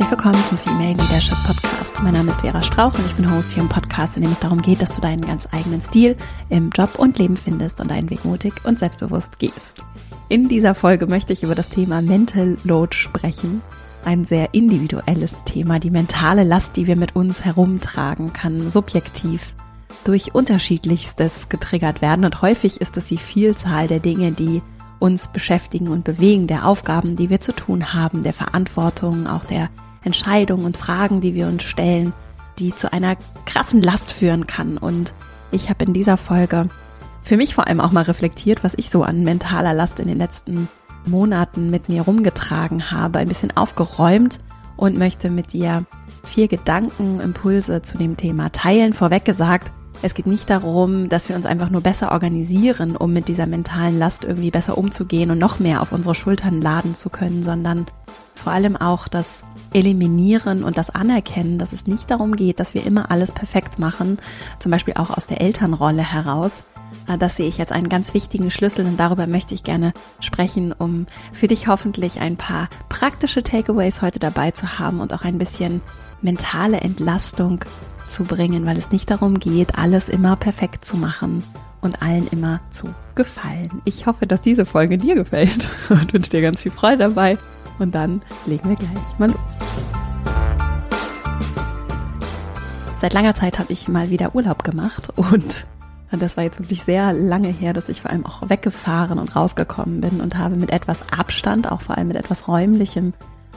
Herzlich willkommen zum Female Leadership Podcast. Mein Name ist Vera Strauch und ich bin Host hier im Podcast, in dem es darum geht, dass du deinen ganz eigenen Stil im Job und Leben findest und deinen Weg mutig und selbstbewusst gehst. In dieser Folge möchte ich über das Thema Mental Load sprechen. Ein sehr individuelles Thema. Die mentale Last, die wir mit uns herumtragen, kann subjektiv durch unterschiedlichstes getriggert werden und häufig ist es die Vielzahl der Dinge, die uns beschäftigen und bewegen, der Aufgaben, die wir zu tun haben, der Verantwortung, auch der Entscheidungen und Fragen, die wir uns stellen, die zu einer krassen Last führen kann. Und ich habe in dieser Folge für mich vor allem auch mal reflektiert, was ich so an mentaler Last in den letzten Monaten mit mir rumgetragen habe, ein bisschen aufgeräumt und möchte mit dir vier Gedanken, Impulse zu dem Thema teilen. Vorweg gesagt, es geht nicht darum, dass wir uns einfach nur besser organisieren, um mit dieser mentalen Last irgendwie besser umzugehen und noch mehr auf unsere Schultern laden zu können, sondern vor allem auch das Eliminieren und das Anerkennen, dass es nicht darum geht, dass wir immer alles perfekt machen, zum Beispiel auch aus der Elternrolle heraus. Ah, das sehe ich jetzt einen ganz wichtigen Schlüssel und darüber möchte ich gerne sprechen, um für dich hoffentlich ein paar praktische Takeaways heute dabei zu haben und auch ein bisschen mentale Entlastung zu bringen, weil es nicht darum geht, alles immer perfekt zu machen und allen immer zu gefallen. Ich hoffe, dass diese Folge dir gefällt und wünsche dir ganz viel Freude dabei. Und dann legen wir gleich mal los. Seit langer Zeit habe ich mal wieder Urlaub gemacht und das war jetzt wirklich sehr lange her, dass ich vor allem auch weggefahren und rausgekommen bin und habe mit etwas Abstand, auch vor allem mit etwas räumlichem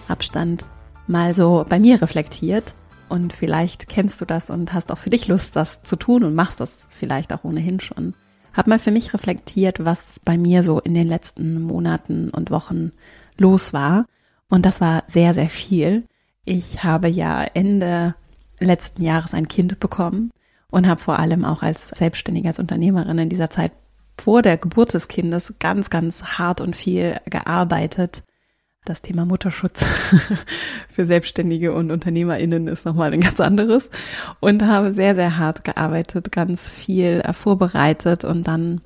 Abstand, mal so bei mir reflektiert, und vielleicht kennst du das und hast auch für dich Lust, das zu tun und machst das vielleicht auch ohnehin schon. Hab mal für mich reflektiert, was bei mir so in den letzten Monaten und Wochen los war. Und das war sehr, sehr viel. Ich habe ja Ende letzten Jahres ein Kind bekommen und habe vor allem auch als Selbstständige, als Unternehmerin in dieser Zeit vor der Geburt des Kindes ganz, ganz hart und viel gearbeitet das Thema Mutterschutz für Selbstständige und UnternehmerInnen ist nochmal ein ganz anderes und habe sehr, sehr hart gearbeitet, ganz viel äh, vorbereitet und dann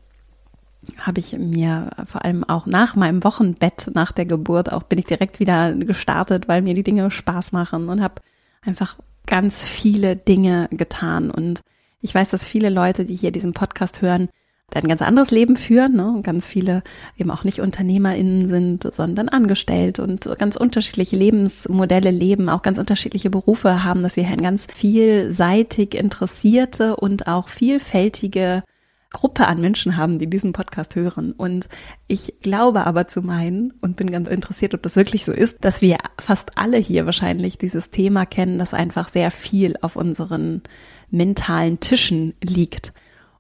habe ich mir vor allem auch nach meinem Wochenbett, nach der Geburt, auch bin ich direkt wieder gestartet, weil mir die Dinge Spaß machen und habe einfach ganz viele Dinge getan und ich weiß, dass viele Leute, die hier diesen Podcast hören, ein ganz anderes Leben führen. Ne? Ganz viele eben auch nicht UnternehmerInnen sind, sondern angestellt und ganz unterschiedliche Lebensmodelle leben, auch ganz unterschiedliche Berufe haben, dass wir hier ein ganz vielseitig interessierte und auch vielfältige Gruppe an Menschen haben, die diesen Podcast hören. Und ich glaube aber zu meinen und bin ganz interessiert, ob das wirklich so ist, dass wir fast alle hier wahrscheinlich dieses Thema kennen, das einfach sehr viel auf unseren mentalen Tischen liegt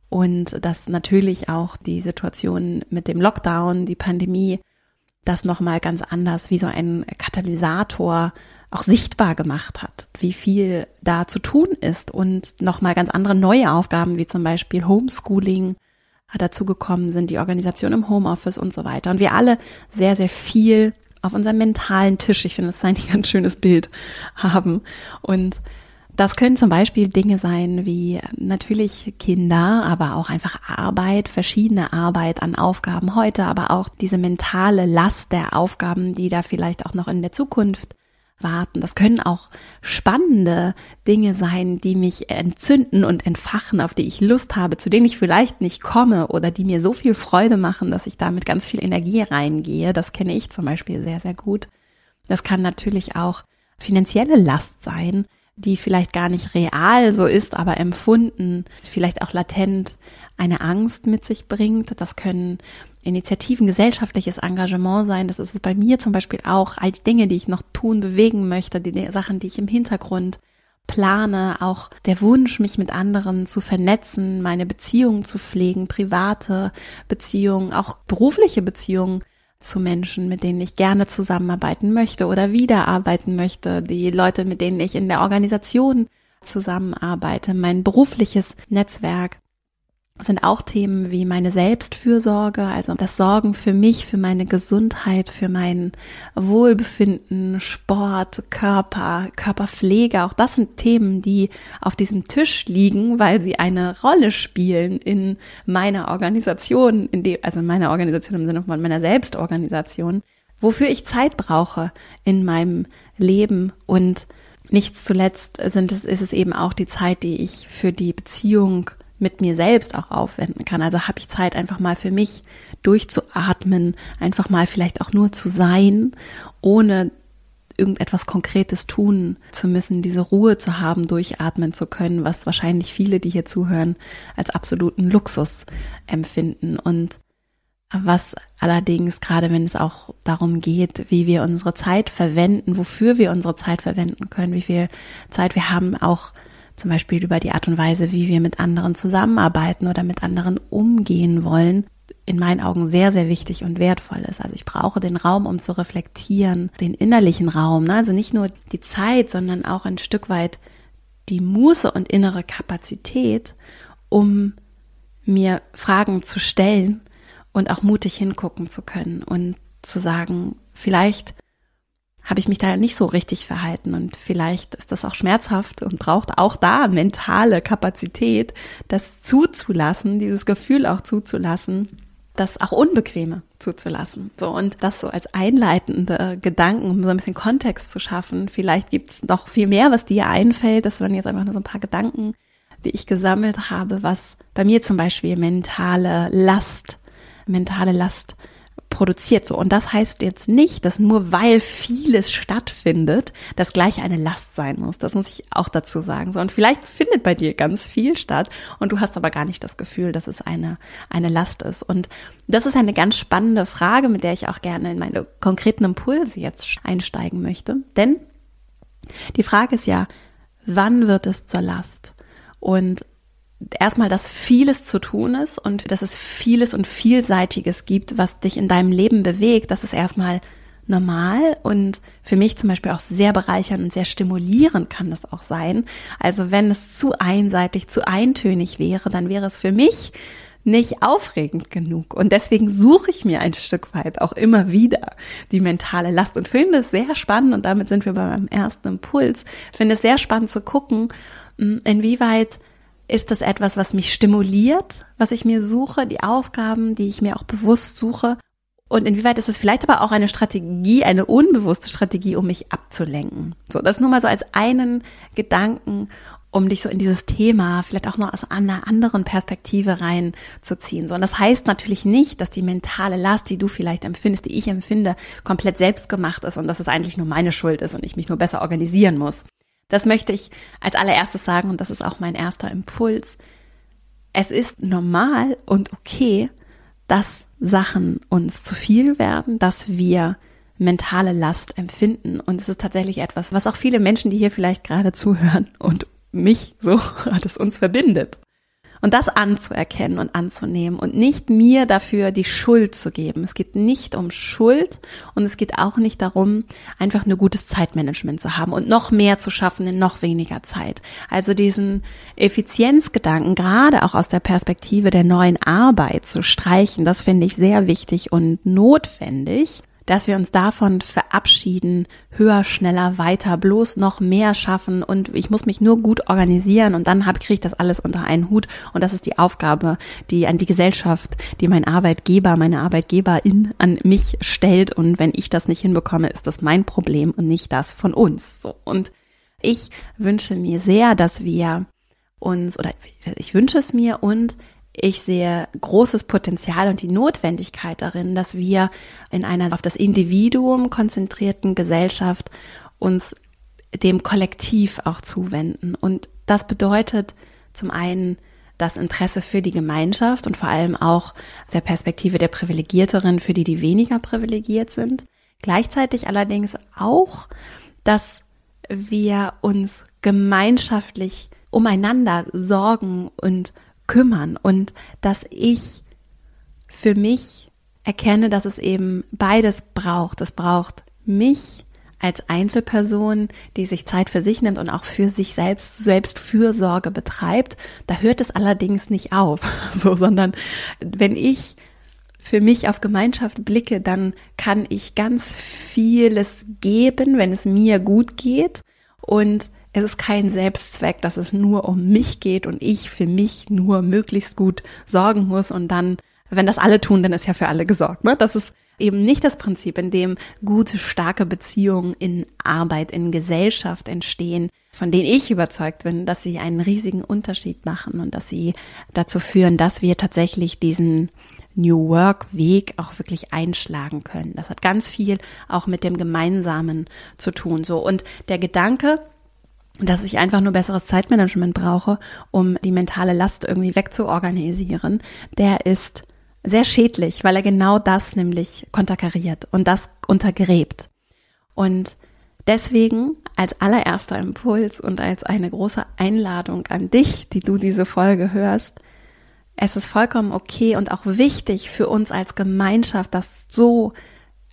und dass natürlich auch die Situation mit dem Lockdown, die Pandemie, das nochmal ganz anders wie so ein Katalysator auch sichtbar gemacht hat, wie viel da zu tun ist und nochmal ganz andere neue Aufgaben wie zum Beispiel Homeschooling dazugekommen sind, die Organisation im Homeoffice und so weiter. Und wir alle sehr, sehr viel auf unserem mentalen Tisch, ich finde das ist ein ganz schönes Bild, haben. Und das können zum Beispiel Dinge sein wie natürlich Kinder, aber auch einfach Arbeit, verschiedene Arbeit an Aufgaben heute, aber auch diese mentale Last der Aufgaben, die da vielleicht auch noch in der Zukunft warten. Das können auch spannende Dinge sein, die mich entzünden und entfachen, auf die ich Lust habe, zu denen ich vielleicht nicht komme oder die mir so viel Freude machen, dass ich da mit ganz viel Energie reingehe. Das kenne ich zum Beispiel sehr, sehr gut. Das kann natürlich auch finanzielle Last sein, die vielleicht gar nicht real so ist, aber empfunden, vielleicht auch latent eine Angst mit sich bringt. Das können Initiativen, gesellschaftliches Engagement sein. Das ist bei mir zum Beispiel auch all die Dinge, die ich noch tun, bewegen möchte, die Sachen, die ich im Hintergrund plane, auch der Wunsch, mich mit anderen zu vernetzen, meine Beziehungen zu pflegen, private Beziehungen, auch berufliche Beziehungen zu Menschen, mit denen ich gerne zusammenarbeiten möchte oder wieder arbeiten möchte, die Leute, mit denen ich in der Organisation zusammenarbeite, mein berufliches Netzwerk sind auch Themen wie meine Selbstfürsorge, also das Sorgen für mich, für meine Gesundheit, für mein Wohlbefinden, Sport, Körper, Körperpflege. Auch das sind Themen, die auf diesem Tisch liegen, weil sie eine Rolle spielen in meiner Organisation, in dem, also in meiner Organisation im Sinne von meiner Selbstorganisation, wofür ich Zeit brauche in meinem Leben und nichts zuletzt sind es, ist es eben auch die Zeit, die ich für die Beziehung mit mir selbst auch aufwenden kann. Also habe ich Zeit, einfach mal für mich durchzuatmen, einfach mal vielleicht auch nur zu sein, ohne irgendetwas Konkretes tun zu müssen, diese Ruhe zu haben, durchatmen zu können, was wahrscheinlich viele, die hier zuhören, als absoluten Luxus empfinden. Und was allerdings, gerade wenn es auch darum geht, wie wir unsere Zeit verwenden, wofür wir unsere Zeit verwenden können, wie viel Zeit wir haben, auch zum Beispiel über die Art und Weise, wie wir mit anderen zusammenarbeiten oder mit anderen umgehen wollen, in meinen Augen sehr, sehr wichtig und wertvoll ist. Also ich brauche den Raum, um zu reflektieren, den innerlichen Raum, ne? also nicht nur die Zeit, sondern auch ein Stück weit die Muße und innere Kapazität, um mir Fragen zu stellen und auch mutig hingucken zu können und zu sagen, vielleicht habe ich mich da nicht so richtig verhalten und vielleicht ist das auch schmerzhaft und braucht auch da mentale Kapazität, das zuzulassen, dieses Gefühl auch zuzulassen, das auch Unbequeme zuzulassen. So, und das so als einleitende Gedanken, um so ein bisschen Kontext zu schaffen. Vielleicht gibt es noch viel mehr, was dir einfällt. Das waren jetzt einfach nur so ein paar Gedanken, die ich gesammelt habe, was bei mir zum Beispiel mentale Last, mentale Last produziert. So. Und das heißt jetzt nicht, dass nur weil vieles stattfindet, das gleich eine Last sein muss. Das muss ich auch dazu sagen. So. Und vielleicht findet bei dir ganz viel statt und du hast aber gar nicht das Gefühl, dass es eine, eine Last ist. Und das ist eine ganz spannende Frage, mit der ich auch gerne in meine konkreten Impulse jetzt einsteigen möchte. Denn die Frage ist ja, wann wird es zur Last? Und erstmal, dass vieles zu tun ist und dass es vieles und vielseitiges gibt, was dich in deinem Leben bewegt. Das ist erstmal normal und für mich zum Beispiel auch sehr bereichernd und sehr stimulierend kann das auch sein. Also wenn es zu einseitig, zu eintönig wäre, dann wäre es für mich nicht aufregend genug. Und deswegen suche ich mir ein Stück weit auch immer wieder die mentale Last und finde es sehr spannend. Und damit sind wir bei meinem ersten Impuls. Finde es sehr spannend zu gucken, inwieweit ist das etwas, was mich stimuliert, was ich mir suche, die Aufgaben, die ich mir auch bewusst suche? Und inwieweit ist es vielleicht aber auch eine Strategie, eine unbewusste Strategie, um mich abzulenken? So, das nur mal so als einen Gedanken, um dich so in dieses Thema vielleicht auch noch aus einer anderen Perspektive reinzuziehen. So, und das heißt natürlich nicht, dass die mentale Last, die du vielleicht empfindest, die ich empfinde, komplett selbstgemacht ist und dass es eigentlich nur meine Schuld ist und ich mich nur besser organisieren muss. Das möchte ich als allererstes sagen und das ist auch mein erster Impuls. Es ist normal und okay, dass Sachen uns zu viel werden, dass wir mentale Last empfinden. Und es ist tatsächlich etwas, was auch viele Menschen, die hier vielleicht gerade zuhören und mich so, das uns verbindet. Und das anzuerkennen und anzunehmen und nicht mir dafür die Schuld zu geben. Es geht nicht um Schuld und es geht auch nicht darum, einfach nur gutes Zeitmanagement zu haben und noch mehr zu schaffen in noch weniger Zeit. Also diesen Effizienzgedanken gerade auch aus der Perspektive der neuen Arbeit zu streichen, das finde ich sehr wichtig und notwendig dass wir uns davon verabschieden, höher, schneller, weiter, bloß noch mehr schaffen und ich muss mich nur gut organisieren und dann kriege ich das alles unter einen Hut und das ist die Aufgabe, die an die Gesellschaft, die mein Arbeitgeber, meine Arbeitgeberin an mich stellt und wenn ich das nicht hinbekomme, ist das mein Problem und nicht das von uns. So und ich wünsche mir sehr, dass wir uns oder ich wünsche es mir und ich sehe großes Potenzial und die Notwendigkeit darin, dass wir in einer auf das Individuum konzentrierten Gesellschaft uns dem Kollektiv auch zuwenden. Und das bedeutet zum einen das Interesse für die Gemeinschaft und vor allem auch aus der Perspektive der Privilegierterin für die, die weniger privilegiert sind. Gleichzeitig allerdings auch, dass wir uns gemeinschaftlich umeinander sorgen und kümmern und dass ich für mich erkenne, dass es eben beides braucht. Es braucht mich als Einzelperson, die sich Zeit für sich nimmt und auch für sich selbst, selbst Fürsorge betreibt. Da hört es allerdings nicht auf, so, sondern wenn ich für mich auf Gemeinschaft blicke, dann kann ich ganz vieles geben, wenn es mir gut geht und es ist kein Selbstzweck, dass es nur um mich geht und ich für mich nur möglichst gut sorgen muss und dann wenn das alle tun, dann ist ja für alle gesorgt. Ne? Das ist eben nicht das Prinzip, in dem gute, starke Beziehungen in Arbeit, in Gesellschaft entstehen, von denen ich überzeugt bin, dass sie einen riesigen Unterschied machen und dass sie dazu führen, dass wir tatsächlich diesen New Work Weg auch wirklich einschlagen können. Das hat ganz viel auch mit dem Gemeinsamen zu tun. So. Und der Gedanke, dass ich einfach nur besseres Zeitmanagement brauche, um die mentale Last irgendwie wegzuorganisieren, der ist sehr schädlich, weil er genau das nämlich konterkariert und das untergräbt. Und deswegen als allererster Impuls und als eine große Einladung an dich, die du diese Folge hörst, es ist vollkommen okay und auch wichtig für uns als Gemeinschaft, das so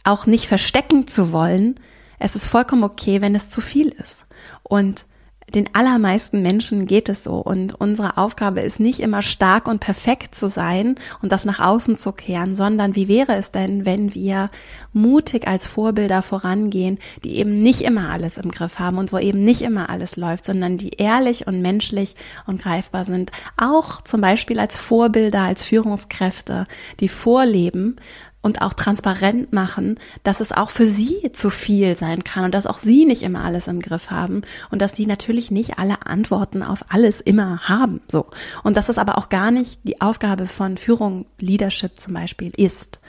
auch nicht verstecken zu wollen. Es ist vollkommen okay, wenn es zu viel ist. Und den allermeisten Menschen geht es so. Und unsere Aufgabe ist nicht immer stark und perfekt zu sein und das nach außen zu kehren, sondern wie wäre es denn, wenn wir mutig als Vorbilder vorangehen, die eben nicht immer alles im Griff haben und wo eben nicht immer alles läuft, sondern die ehrlich und menschlich und greifbar sind. Auch zum Beispiel als Vorbilder, als Führungskräfte, die vorleben, und auch transparent machen, dass es auch für sie zu viel sein kann und dass auch sie nicht immer alles im Griff haben und dass die natürlich nicht alle Antworten auf alles immer haben. So. Und dass es aber auch gar nicht die Aufgabe von Führung, Leadership zum Beispiel ist.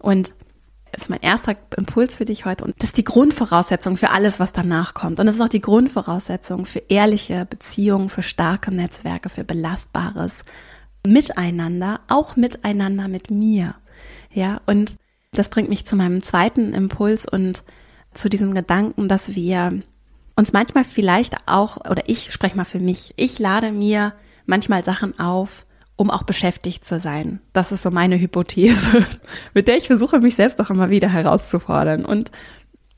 Und ist mein erster Impuls für dich heute. Und das ist die Grundvoraussetzung für alles, was danach kommt. Und das ist auch die Grundvoraussetzung für ehrliche Beziehungen, für starke Netzwerke, für belastbares Miteinander, auch miteinander mit mir. Ja, und das bringt mich zu meinem zweiten Impuls und zu diesem Gedanken, dass wir uns manchmal vielleicht auch, oder ich spreche mal für mich, ich lade mir manchmal Sachen auf, um auch beschäftigt zu sein. Das ist so meine Hypothese, mit der ich versuche, mich selbst auch immer wieder herauszufordern. Und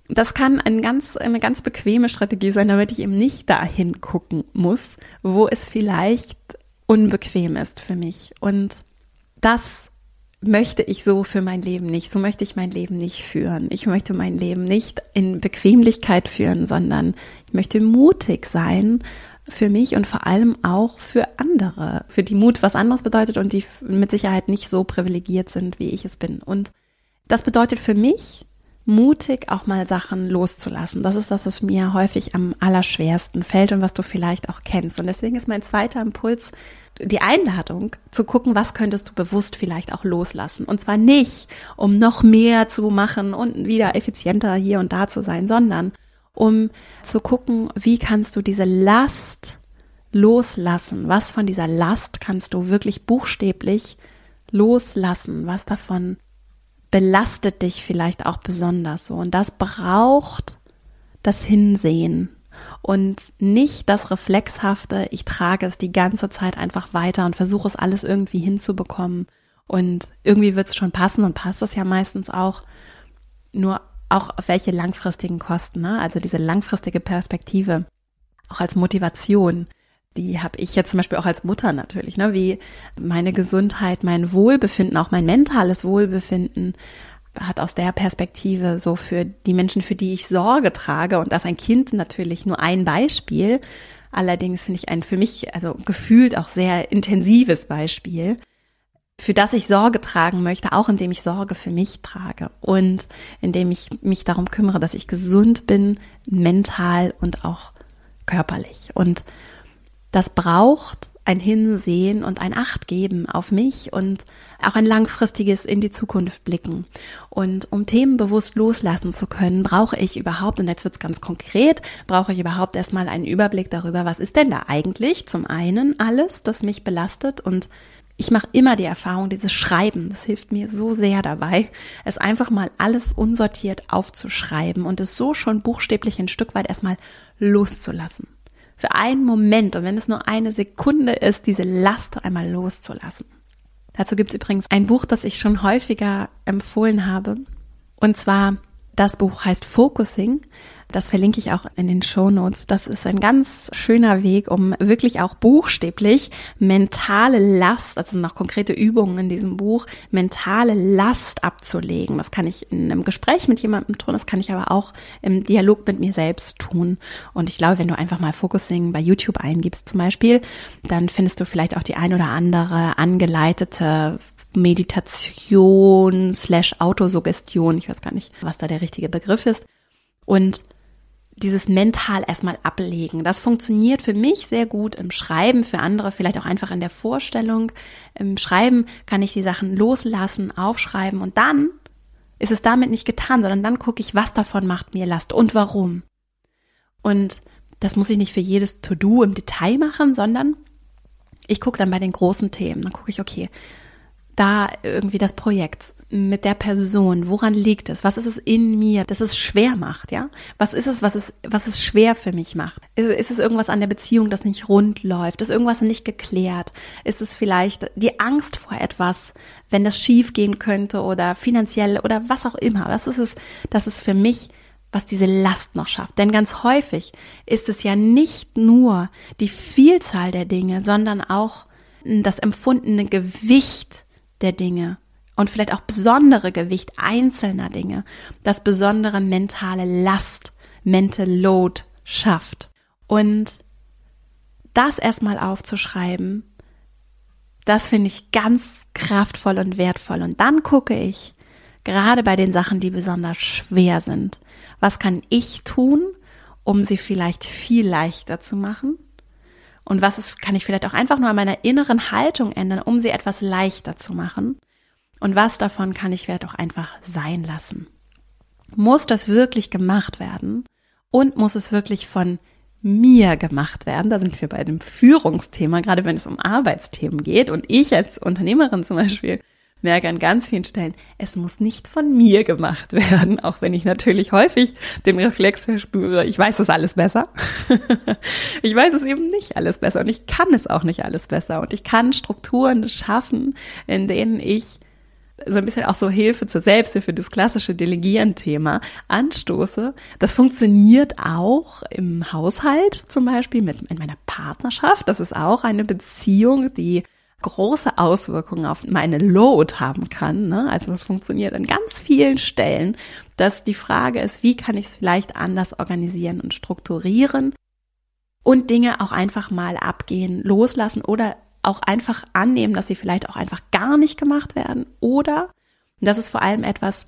das kann ein ganz, eine ganz bequeme Strategie sein, damit ich eben nicht dahin gucken muss, wo es vielleicht unbequem ist für mich. Und das möchte ich so für mein Leben nicht. So möchte ich mein Leben nicht führen. Ich möchte mein Leben nicht in Bequemlichkeit führen, sondern ich möchte mutig sein für mich und vor allem auch für andere, für die Mut was anderes bedeutet und die mit Sicherheit nicht so privilegiert sind, wie ich es bin. Und das bedeutet für mich, mutig auch mal Sachen loszulassen. Das ist das, was mir häufig am allerschwersten fällt und was du vielleicht auch kennst. Und deswegen ist mein zweiter Impuls, die Einladung zu gucken, was könntest du bewusst vielleicht auch loslassen. Und zwar nicht, um noch mehr zu machen und wieder effizienter hier und da zu sein, sondern um zu gucken, wie kannst du diese Last loslassen? Was von dieser Last kannst du wirklich buchstäblich loslassen? Was davon belastet dich vielleicht auch besonders so? Und das braucht das Hinsehen und nicht das reflexhafte, ich trage es die ganze Zeit einfach weiter und versuche es alles irgendwie hinzubekommen und irgendwie wird es schon passen und passt es ja meistens auch, nur auch auf welche langfristigen Kosten, ne? also diese langfristige Perspektive, auch als Motivation, die habe ich jetzt zum Beispiel auch als Mutter natürlich, ne? wie meine Gesundheit, mein Wohlbefinden, auch mein mentales Wohlbefinden hat aus der Perspektive so für die Menschen, für die ich Sorge trage und das ein Kind natürlich nur ein Beispiel. Allerdings finde ich ein für mich, also gefühlt auch sehr intensives Beispiel, für das ich Sorge tragen möchte, auch indem ich Sorge für mich trage und indem ich mich darum kümmere, dass ich gesund bin, mental und auch körperlich. Und das braucht ein Hinsehen und ein Achtgeben auf mich und auch ein langfristiges in die Zukunft blicken. Und um Themen bewusst loslassen zu können, brauche ich überhaupt, und jetzt wird es ganz konkret, brauche ich überhaupt erstmal einen Überblick darüber, was ist denn da eigentlich zum einen alles, das mich belastet und ich mache immer die Erfahrung, dieses Schreiben, das hilft mir so sehr dabei, es einfach mal alles unsortiert aufzuschreiben und es so schon buchstäblich ein Stück weit erstmal loszulassen für einen Moment und wenn es nur eine Sekunde ist, diese Last einmal loszulassen. Dazu gibt es übrigens ein Buch, das ich schon häufiger empfohlen habe. Und zwar das Buch heißt Focusing das verlinke ich auch in den Show Notes. Das ist ein ganz schöner Weg, um wirklich auch buchstäblich mentale Last, also noch konkrete Übungen in diesem Buch, mentale Last abzulegen. Das kann ich in einem Gespräch mit jemandem tun, das kann ich aber auch im Dialog mit mir selbst tun. Und ich glaube, wenn du einfach mal Focusing bei YouTube eingibst zum Beispiel, dann findest du vielleicht auch die ein oder andere angeleitete Meditation slash Autosuggestion. Ich weiß gar nicht, was da der richtige Begriff ist. Und dieses mental erstmal ablegen. Das funktioniert für mich sehr gut im Schreiben, für andere vielleicht auch einfach in der Vorstellung. Im Schreiben kann ich die Sachen loslassen, aufschreiben und dann ist es damit nicht getan, sondern dann gucke ich, was davon macht mir Last und warum. Und das muss ich nicht für jedes To-Do im Detail machen, sondern ich gucke dann bei den großen Themen. Dann gucke ich, okay, da irgendwie das Projekt mit der Person, woran liegt es? Was ist es in mir, dass es schwer macht, ja? Was ist es, was es, was es schwer für mich macht? Ist, ist es irgendwas an der Beziehung, das nicht rund läuft? Ist irgendwas nicht geklärt? Ist es vielleicht die Angst vor etwas, wenn das schief gehen könnte oder finanziell oder was auch immer? Das ist es, das ist für mich was diese Last noch schafft. Denn ganz häufig ist es ja nicht nur die Vielzahl der Dinge, sondern auch das empfundene Gewicht der Dinge und vielleicht auch besondere Gewicht einzelner Dinge, das besondere mentale Last, Mental Load schafft. Und das erstmal aufzuschreiben, das finde ich ganz kraftvoll und wertvoll. Und dann gucke ich, gerade bei den Sachen, die besonders schwer sind, was kann ich tun, um sie vielleicht viel leichter zu machen? Und was ist, kann ich vielleicht auch einfach nur an meiner inneren Haltung ändern, um sie etwas leichter zu machen? Und was davon kann ich vielleicht auch einfach sein lassen? Muss das wirklich gemacht werden? Und muss es wirklich von mir gemacht werden? Da sind wir bei dem Führungsthema, gerade wenn es um Arbeitsthemen geht. Und ich als Unternehmerin zum Beispiel merke an ganz vielen Stellen, es muss nicht von mir gemacht werden, auch wenn ich natürlich häufig den Reflex verspüre, ich weiß es alles besser. ich weiß es eben nicht alles besser und ich kann es auch nicht alles besser und ich kann Strukturen schaffen, in denen ich so ein bisschen auch so Hilfe zur Selbsthilfe, das klassische Delegieren-Thema anstoße. Das funktioniert auch im Haushalt zum Beispiel mit in meiner Partnerschaft. Das ist auch eine Beziehung, die große Auswirkungen auf meine Load haben kann. Ne? Also das funktioniert an ganz vielen Stellen, dass die Frage ist, wie kann ich es vielleicht anders organisieren und strukturieren und Dinge auch einfach mal abgehen, loslassen oder auch einfach annehmen, dass sie vielleicht auch einfach gar nicht gemacht werden oder, das ist vor allem etwas,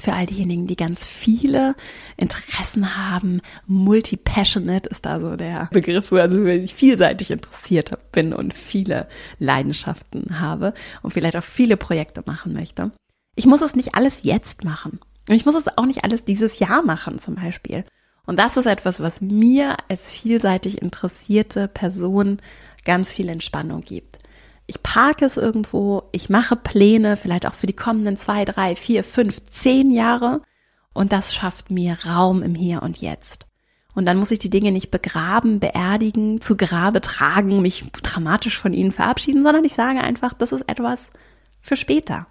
für all diejenigen, die ganz viele Interessen haben. Multi-passionate ist da so der Begriff, also wenn ich vielseitig interessiert bin und viele Leidenschaften habe und vielleicht auch viele Projekte machen möchte. Ich muss es nicht alles jetzt machen. Ich muss es auch nicht alles dieses Jahr machen zum Beispiel. Und das ist etwas, was mir als vielseitig interessierte Person ganz viel Entspannung gibt ich parke es irgendwo, ich mache Pläne, vielleicht auch für die kommenden zwei, drei, vier, fünf, zehn Jahre und das schafft mir Raum im Hier und Jetzt. Und dann muss ich die Dinge nicht begraben, beerdigen, zu Grabe tragen, mich dramatisch von ihnen verabschieden, sondern ich sage einfach, das ist etwas für später.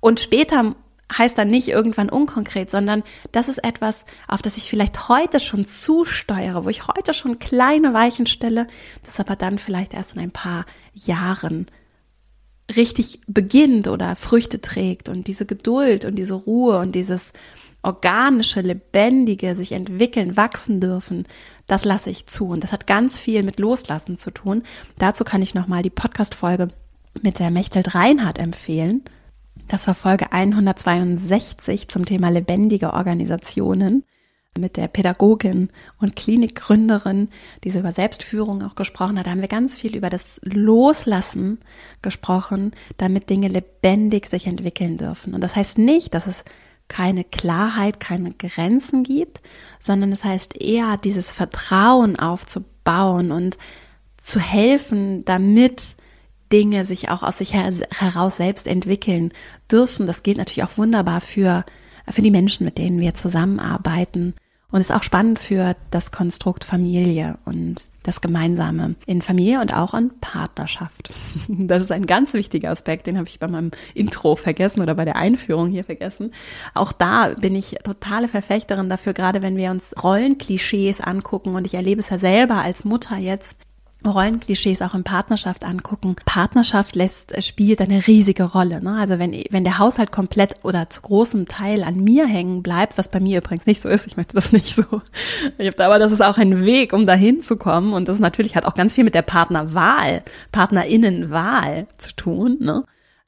Und später heißt dann nicht irgendwann unkonkret, sondern das ist etwas, auf das ich vielleicht heute schon zusteuere, wo ich heute schon kleine Weichen stelle, das aber dann vielleicht erst in ein paar Jahren richtig beginnt oder Früchte trägt und diese Geduld und diese Ruhe und dieses organische, lebendige, sich entwickeln, wachsen dürfen, das lasse ich zu. Und das hat ganz viel mit Loslassen zu tun. Dazu kann ich nochmal die Podcast-Folge mit der Mechthild Reinhardt empfehlen. Das war Folge 162 zum Thema lebendige Organisationen mit der Pädagogin und Klinikgründerin, die so über Selbstführung auch gesprochen hat. Haben wir ganz viel über das Loslassen gesprochen, damit Dinge lebendig sich entwickeln dürfen. Und das heißt nicht, dass es keine Klarheit, keine Grenzen gibt, sondern es heißt eher, dieses Vertrauen aufzubauen und zu helfen, damit Dinge sich auch aus sich heraus selbst entwickeln dürfen. Das gilt natürlich auch wunderbar für, für die Menschen, mit denen wir zusammenarbeiten. Und ist auch spannend für das Konstrukt Familie und das Gemeinsame in Familie und auch in Partnerschaft. Das ist ein ganz wichtiger Aspekt, den habe ich bei meinem Intro vergessen oder bei der Einführung hier vergessen. Auch da bin ich totale Verfechterin dafür, gerade wenn wir uns Rollenklischees angucken und ich erlebe es ja selber als Mutter jetzt, Rollenklischees auch in Partnerschaft angucken. Partnerschaft lässt, äh, spielt eine riesige Rolle. Ne? Also wenn, wenn der Haushalt komplett oder zu großem Teil an mir hängen bleibt, was bei mir übrigens nicht so ist, ich möchte das nicht so. Ich habe aber das ist auch ein Weg, um dahin zu kommen. Und das natürlich hat auch ganz viel mit der Partnerwahl, Partnerinnenwahl zu tun. Ne?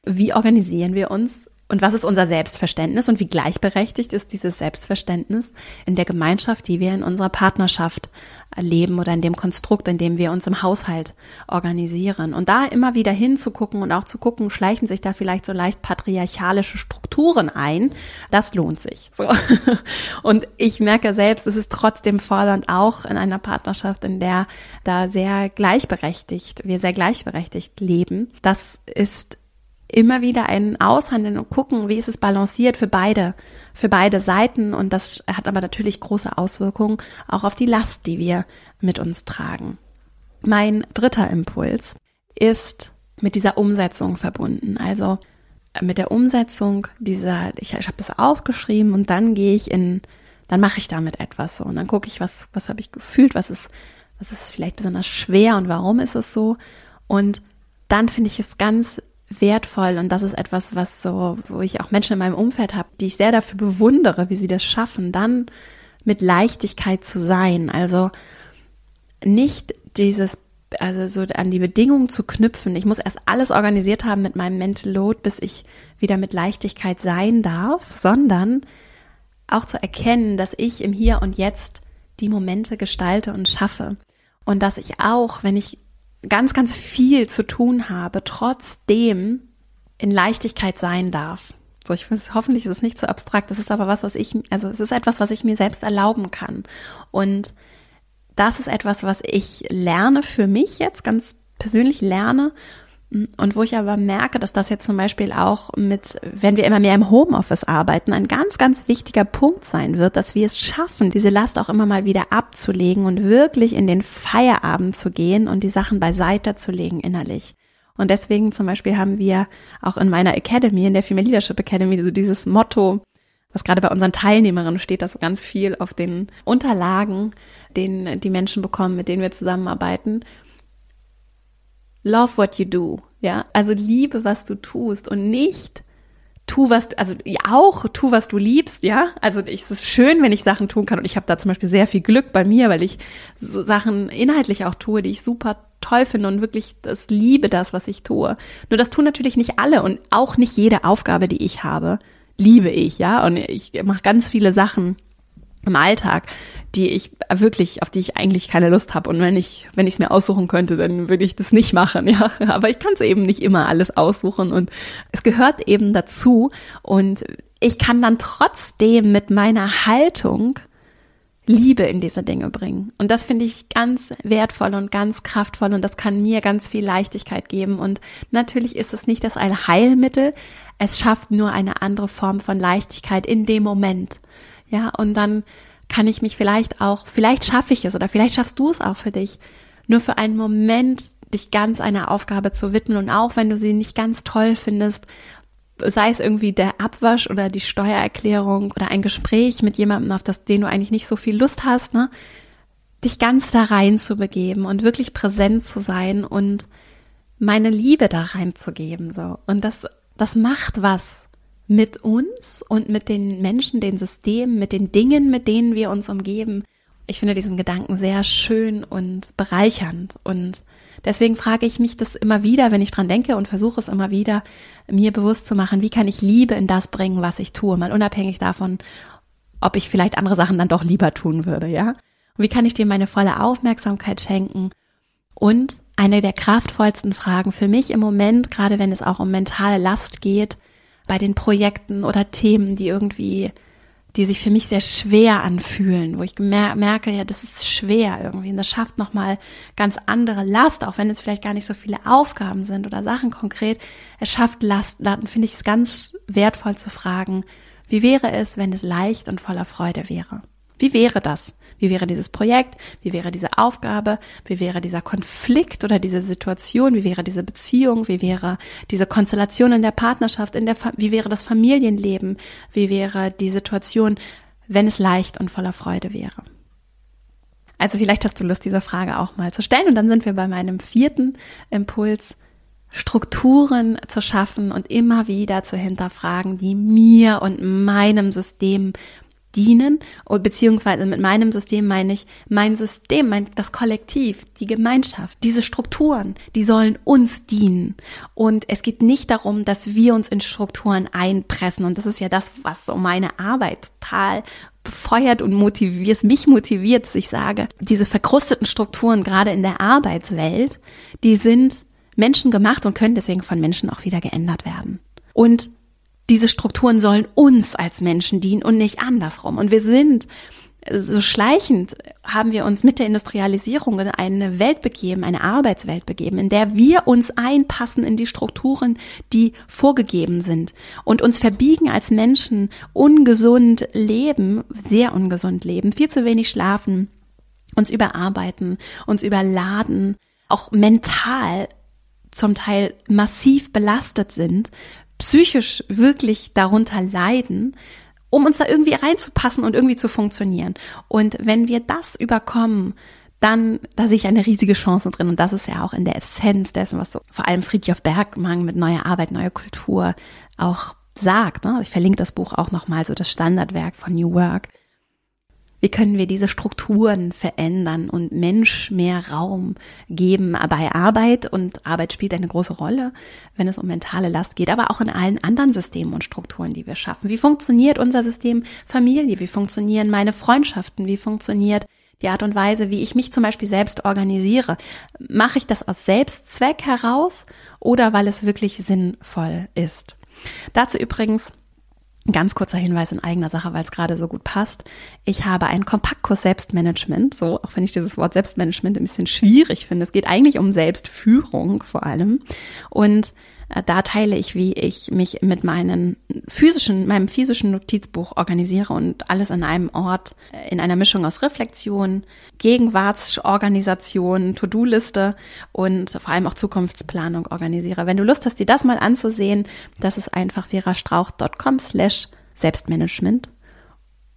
wie organisieren wir uns und was ist unser Selbstverständnis und wie gleichberechtigt ist dieses Selbstverständnis in der Gemeinschaft, die wir in unserer Partnerschaft leben oder in dem Konstrukt, in dem wir uns im Haushalt organisieren. Und da immer wieder hinzugucken und auch zu gucken, schleichen sich da vielleicht so leicht patriarchalische Strukturen ein, das lohnt sich. So. Und ich merke selbst, es ist trotzdem fordernd auch in einer Partnerschaft, in der da sehr gleichberechtigt, wir sehr gleichberechtigt leben. Das ist immer wieder ein Aushandeln und gucken, wie ist es balanciert für beide, für beide Seiten. Und das hat aber natürlich große Auswirkungen auch auf die Last, die wir mit uns tragen. Mein dritter Impuls ist mit dieser Umsetzung verbunden. Also mit der Umsetzung dieser, ich, ich habe das aufgeschrieben und dann gehe ich in, dann mache ich damit etwas so und dann gucke ich, was, was habe ich gefühlt, was ist, was ist vielleicht besonders schwer und warum ist es so. Und dann finde ich es ganz wertvoll und das ist etwas, was so, wo ich auch Menschen in meinem Umfeld habe, die ich sehr dafür bewundere, wie sie das schaffen, dann mit Leichtigkeit zu sein. Also nicht dieses, also so an die Bedingungen zu knüpfen. Ich muss erst alles organisiert haben mit meinem Mental Load, bis ich wieder mit Leichtigkeit sein darf, sondern auch zu erkennen, dass ich im Hier und Jetzt die Momente gestalte und schaffe. Und dass ich auch, wenn ich ganz, ganz viel zu tun habe, trotzdem in Leichtigkeit sein darf. So, ich weiß, hoffentlich ist es nicht zu so abstrakt. Das ist aber was, was ich, also es ist etwas, was ich mir selbst erlauben kann. Und das ist etwas, was ich lerne für mich jetzt, ganz persönlich lerne und wo ich aber merke, dass das jetzt zum Beispiel auch mit, wenn wir immer mehr im Homeoffice arbeiten, ein ganz, ganz wichtiger Punkt sein wird, dass wir es schaffen, diese Last auch immer mal wieder abzulegen und wirklich in den Feierabend zu gehen und die Sachen beiseite zu legen innerlich. Und deswegen zum Beispiel haben wir auch in meiner Academy, in der Female Leadership Academy, so dieses Motto, was gerade bei unseren Teilnehmerinnen steht, das so ganz viel auf den Unterlagen, den die Menschen bekommen, mit denen wir zusammenarbeiten love what you do, ja, also liebe, was du tust und nicht tu was, also auch tu, was du liebst, ja. Also ich, es ist schön, wenn ich Sachen tun kann und ich habe da zum Beispiel sehr viel Glück bei mir, weil ich so Sachen inhaltlich auch tue, die ich super toll finde und wirklich das liebe das, was ich tue. Nur das tun natürlich nicht alle und auch nicht jede Aufgabe, die ich habe, liebe ich, ja. Und ich mache ganz viele Sachen im Alltag, die ich wirklich, auf die ich eigentlich keine Lust habe. Und wenn ich, wenn ich es mir aussuchen könnte, dann würde ich das nicht machen, ja. Aber ich kann es eben nicht immer alles aussuchen und es gehört eben dazu. Und ich kann dann trotzdem mit meiner Haltung Liebe in diese Dinge bringen. Und das finde ich ganz wertvoll und ganz kraftvoll und das kann mir ganz viel Leichtigkeit geben. Und natürlich ist es nicht das Allheilmittel. Es schafft nur eine andere Form von Leichtigkeit in dem Moment. Ja, und dann kann ich mich vielleicht auch, vielleicht schaffe ich es oder vielleicht schaffst du es auch für dich, nur für einen Moment dich ganz einer Aufgabe zu widmen und auch wenn du sie nicht ganz toll findest, sei es irgendwie der Abwasch oder die Steuererklärung oder ein Gespräch mit jemandem, auf das, den du eigentlich nicht so viel Lust hast, ne, dich ganz da rein zu begeben und wirklich präsent zu sein und meine Liebe da reinzugeben, so. Und das, das macht was mit uns und mit den Menschen, den Systemen, mit den Dingen, mit denen wir uns umgeben. Ich finde diesen Gedanken sehr schön und bereichernd und deswegen frage ich mich das immer wieder, wenn ich dran denke und versuche es immer wieder, mir bewusst zu machen, wie kann ich Liebe in das bringen, was ich tue, mal unabhängig davon, ob ich vielleicht andere Sachen dann doch lieber tun würde, ja? Und wie kann ich dir meine volle Aufmerksamkeit schenken? Und eine der kraftvollsten Fragen für mich im Moment, gerade wenn es auch um mentale Last geht, bei den Projekten oder Themen, die irgendwie, die sich für mich sehr schwer anfühlen, wo ich merke, ja, das ist schwer irgendwie und das schafft nochmal ganz andere Last, auch wenn es vielleicht gar nicht so viele Aufgaben sind oder Sachen konkret. Es schafft Last, dann finde ich es ganz wertvoll zu fragen, wie wäre es, wenn es leicht und voller Freude wäre? Wie wäre das? Wie wäre dieses Projekt? Wie wäre diese Aufgabe? Wie wäre dieser Konflikt oder diese Situation? Wie wäre diese Beziehung? Wie wäre diese Konstellation in der Partnerschaft? In der wie wäre das Familienleben? Wie wäre die Situation, wenn es leicht und voller Freude wäre? Also vielleicht hast du Lust, diese Frage auch mal zu stellen. Und dann sind wir bei meinem vierten Impuls, Strukturen zu schaffen und immer wieder zu hinterfragen, die mir und meinem System dienen beziehungsweise mit meinem System meine ich mein System, mein, das Kollektiv, die Gemeinschaft, diese Strukturen, die sollen uns dienen. Und es geht nicht darum, dass wir uns in Strukturen einpressen. Und das ist ja das, was so meine Arbeit total befeuert und motiviert, mich motiviert, dass ich sage, diese verkrusteten Strukturen, gerade in der Arbeitswelt, die sind menschengemacht und können deswegen von Menschen auch wieder geändert werden. Und diese Strukturen sollen uns als Menschen dienen und nicht andersrum. Und wir sind so schleichend haben wir uns mit der Industrialisierung in eine Welt begeben, eine Arbeitswelt begeben, in der wir uns einpassen in die Strukturen, die vorgegeben sind und uns verbiegen als Menschen, ungesund leben, sehr ungesund leben, viel zu wenig schlafen, uns überarbeiten, uns überladen, auch mental zum Teil massiv belastet sind, psychisch wirklich darunter leiden, um uns da irgendwie reinzupassen und irgendwie zu funktionieren. Und wenn wir das überkommen, dann, da sehe ich eine riesige Chance drin. Und das ist ja auch in der Essenz dessen, was so vor allem Friedjof Bergmann mit neuer Arbeit, neuer Kultur auch sagt. Ne? Ich verlinke das Buch auch nochmal, so das Standardwerk von New Work. Wie können wir diese Strukturen verändern und Mensch mehr Raum geben bei Arbeit? Und Arbeit spielt eine große Rolle, wenn es um mentale Last geht, aber auch in allen anderen Systemen und Strukturen, die wir schaffen. Wie funktioniert unser System Familie? Wie funktionieren meine Freundschaften? Wie funktioniert die Art und Weise, wie ich mich zum Beispiel selbst organisiere? Mache ich das aus Selbstzweck heraus oder weil es wirklich sinnvoll ist? Dazu übrigens ganz kurzer Hinweis in eigener Sache, weil es gerade so gut passt. Ich habe einen Kompaktkurs Selbstmanagement, so auch wenn ich dieses Wort Selbstmanagement ein bisschen schwierig finde. Es geht eigentlich um Selbstführung vor allem. Und da teile ich, wie ich mich mit meinen physischen, meinem physischen Notizbuch organisiere und alles an einem Ort äh, in einer Mischung aus Reflexion, Gegenwartsorganisation, To-Do-Liste und vor allem auch Zukunftsplanung organisiere. Wenn du Lust hast, dir das mal anzusehen, das ist einfach verastrauch.com slash Selbstmanagement.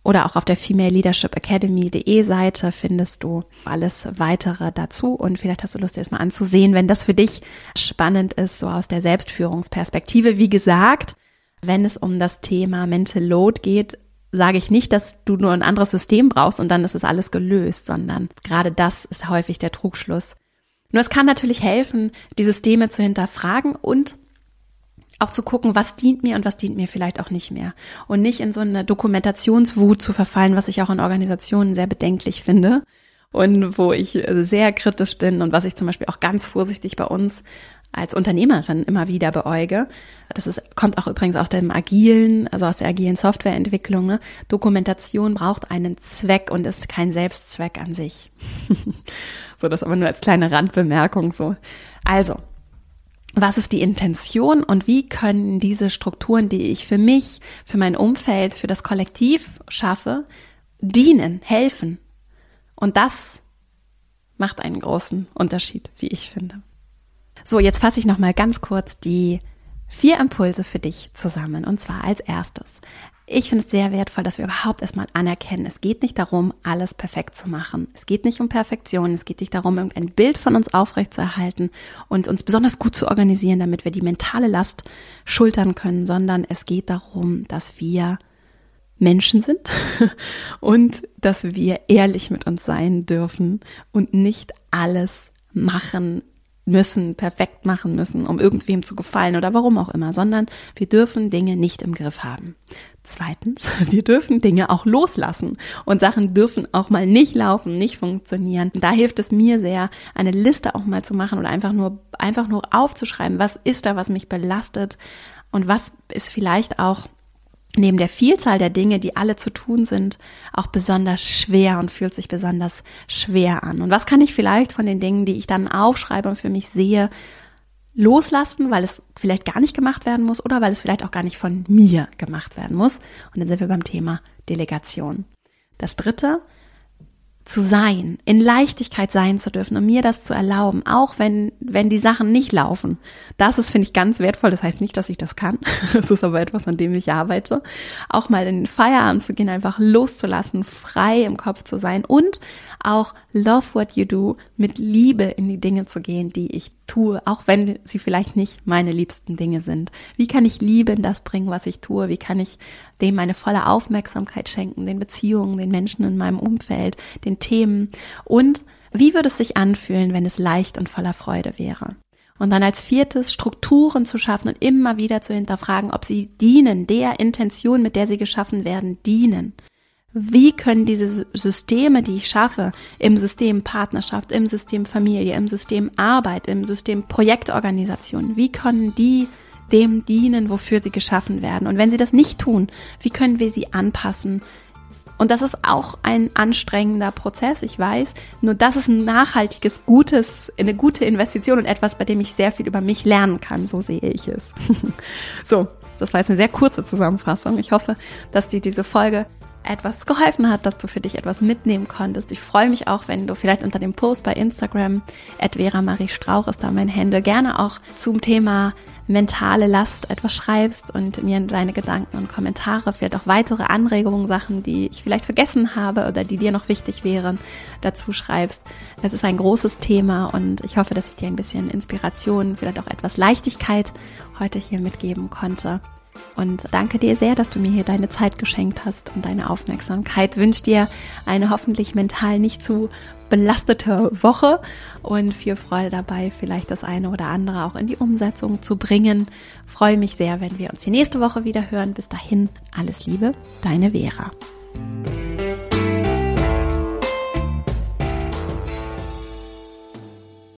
Oder auch auf der Female Leadership Academy.de Seite findest du alles weitere dazu und vielleicht hast du Lust, dir das mal anzusehen, wenn das für dich spannend ist, so aus der Selbstführungsperspektive. Wie gesagt, wenn es um das Thema Mental Load geht, sage ich nicht, dass du nur ein anderes System brauchst und dann ist es alles gelöst, sondern gerade das ist häufig der Trugschluss. Nur es kann natürlich helfen, die Systeme zu hinterfragen und auch zu gucken, was dient mir und was dient mir vielleicht auch nicht mehr. Und nicht in so eine Dokumentationswut zu verfallen, was ich auch in Organisationen sehr bedenklich finde und wo ich sehr kritisch bin und was ich zum Beispiel auch ganz vorsichtig bei uns als Unternehmerin immer wieder beäuge. Das ist, kommt auch übrigens aus dem agilen, also aus der agilen Softwareentwicklung. Ne? Dokumentation braucht einen Zweck und ist kein Selbstzweck an sich. so, das aber nur als kleine Randbemerkung so. Also, was ist die Intention und wie können diese Strukturen, die ich für mich, für mein Umfeld, für das Kollektiv schaffe, dienen, helfen. Und das macht einen großen Unterschied, wie ich finde. So, jetzt fasse ich noch mal ganz kurz die vier Impulse für dich zusammen. Und zwar als erstes ich finde es sehr wertvoll, dass wir überhaupt erstmal anerkennen, es geht nicht darum, alles perfekt zu machen. Es geht nicht um Perfektion. Es geht nicht darum, irgendein Bild von uns aufrechtzuerhalten und uns besonders gut zu organisieren, damit wir die mentale Last schultern können, sondern es geht darum, dass wir Menschen sind und dass wir ehrlich mit uns sein dürfen und nicht alles machen müssen, perfekt machen müssen, um irgendwem zu gefallen oder warum auch immer, sondern wir dürfen Dinge nicht im Griff haben. Zweitens, wir dürfen Dinge auch loslassen und Sachen dürfen auch mal nicht laufen, nicht funktionieren. Da hilft es mir sehr, eine Liste auch mal zu machen oder einfach nur, einfach nur aufzuschreiben, was ist da, was mich belastet und was ist vielleicht auch neben der Vielzahl der Dinge, die alle zu tun sind, auch besonders schwer und fühlt sich besonders schwer an. Und was kann ich vielleicht von den Dingen, die ich dann aufschreibe und für mich sehe, loslassen, weil es vielleicht gar nicht gemacht werden muss oder weil es vielleicht auch gar nicht von mir gemacht werden muss. Und dann sind wir beim Thema Delegation. Das dritte, zu sein, in Leichtigkeit sein zu dürfen und mir das zu erlauben, auch wenn, wenn die Sachen nicht laufen. Das ist, finde ich, ganz wertvoll. Das heißt nicht, dass ich das kann. Das ist aber etwas, an dem ich arbeite. Auch mal in den Feierabend zu gehen, einfach loszulassen, frei im Kopf zu sein und auch love what you do, mit Liebe in die Dinge zu gehen, die ich tue, auch wenn sie vielleicht nicht meine liebsten Dinge sind? Wie kann ich Liebe in das bringen, was ich tue? Wie kann ich dem meine volle Aufmerksamkeit schenken, den Beziehungen, den Menschen in meinem Umfeld, den Themen? Und wie würde es sich anfühlen, wenn es leicht und voller Freude wäre? Und dann als viertes Strukturen zu schaffen und immer wieder zu hinterfragen, ob sie dienen, der Intention, mit der sie geschaffen werden, dienen. Wie können diese Systeme, die ich schaffe, im System Partnerschaft, im System Familie, im System Arbeit, im System Projektorganisation, wie können die dem dienen, wofür sie geschaffen werden? Und wenn sie das nicht tun, wie können wir sie anpassen, und das ist auch ein anstrengender Prozess, ich weiß. Nur das ist ein nachhaltiges, gutes, eine gute Investition und etwas, bei dem ich sehr viel über mich lernen kann. So sehe ich es. so, das war jetzt eine sehr kurze Zusammenfassung. Ich hoffe, dass dir diese Folge etwas geholfen hat, dass du für dich etwas mitnehmen konntest. Ich freue mich auch, wenn du vielleicht unter dem Post bei Instagram, Vera Marie Strauch ist da mein Hände, gerne auch zum Thema mentale Last etwas schreibst und mir deine Gedanken und Kommentare, vielleicht auch weitere Anregungen, Sachen, die ich vielleicht vergessen habe oder die dir noch wichtig wären, dazu schreibst. Es ist ein großes Thema und ich hoffe, dass ich dir ein bisschen Inspiration, vielleicht auch etwas Leichtigkeit heute hier mitgeben konnte. Und danke dir sehr, dass du mir hier deine Zeit geschenkt hast und deine Aufmerksamkeit. Wünsche dir eine hoffentlich mental nicht zu belastete Woche und viel Freude dabei, vielleicht das eine oder andere auch in die Umsetzung zu bringen. Freue mich sehr, wenn wir uns die nächste Woche wieder hören. Bis dahin, alles Liebe, deine Vera.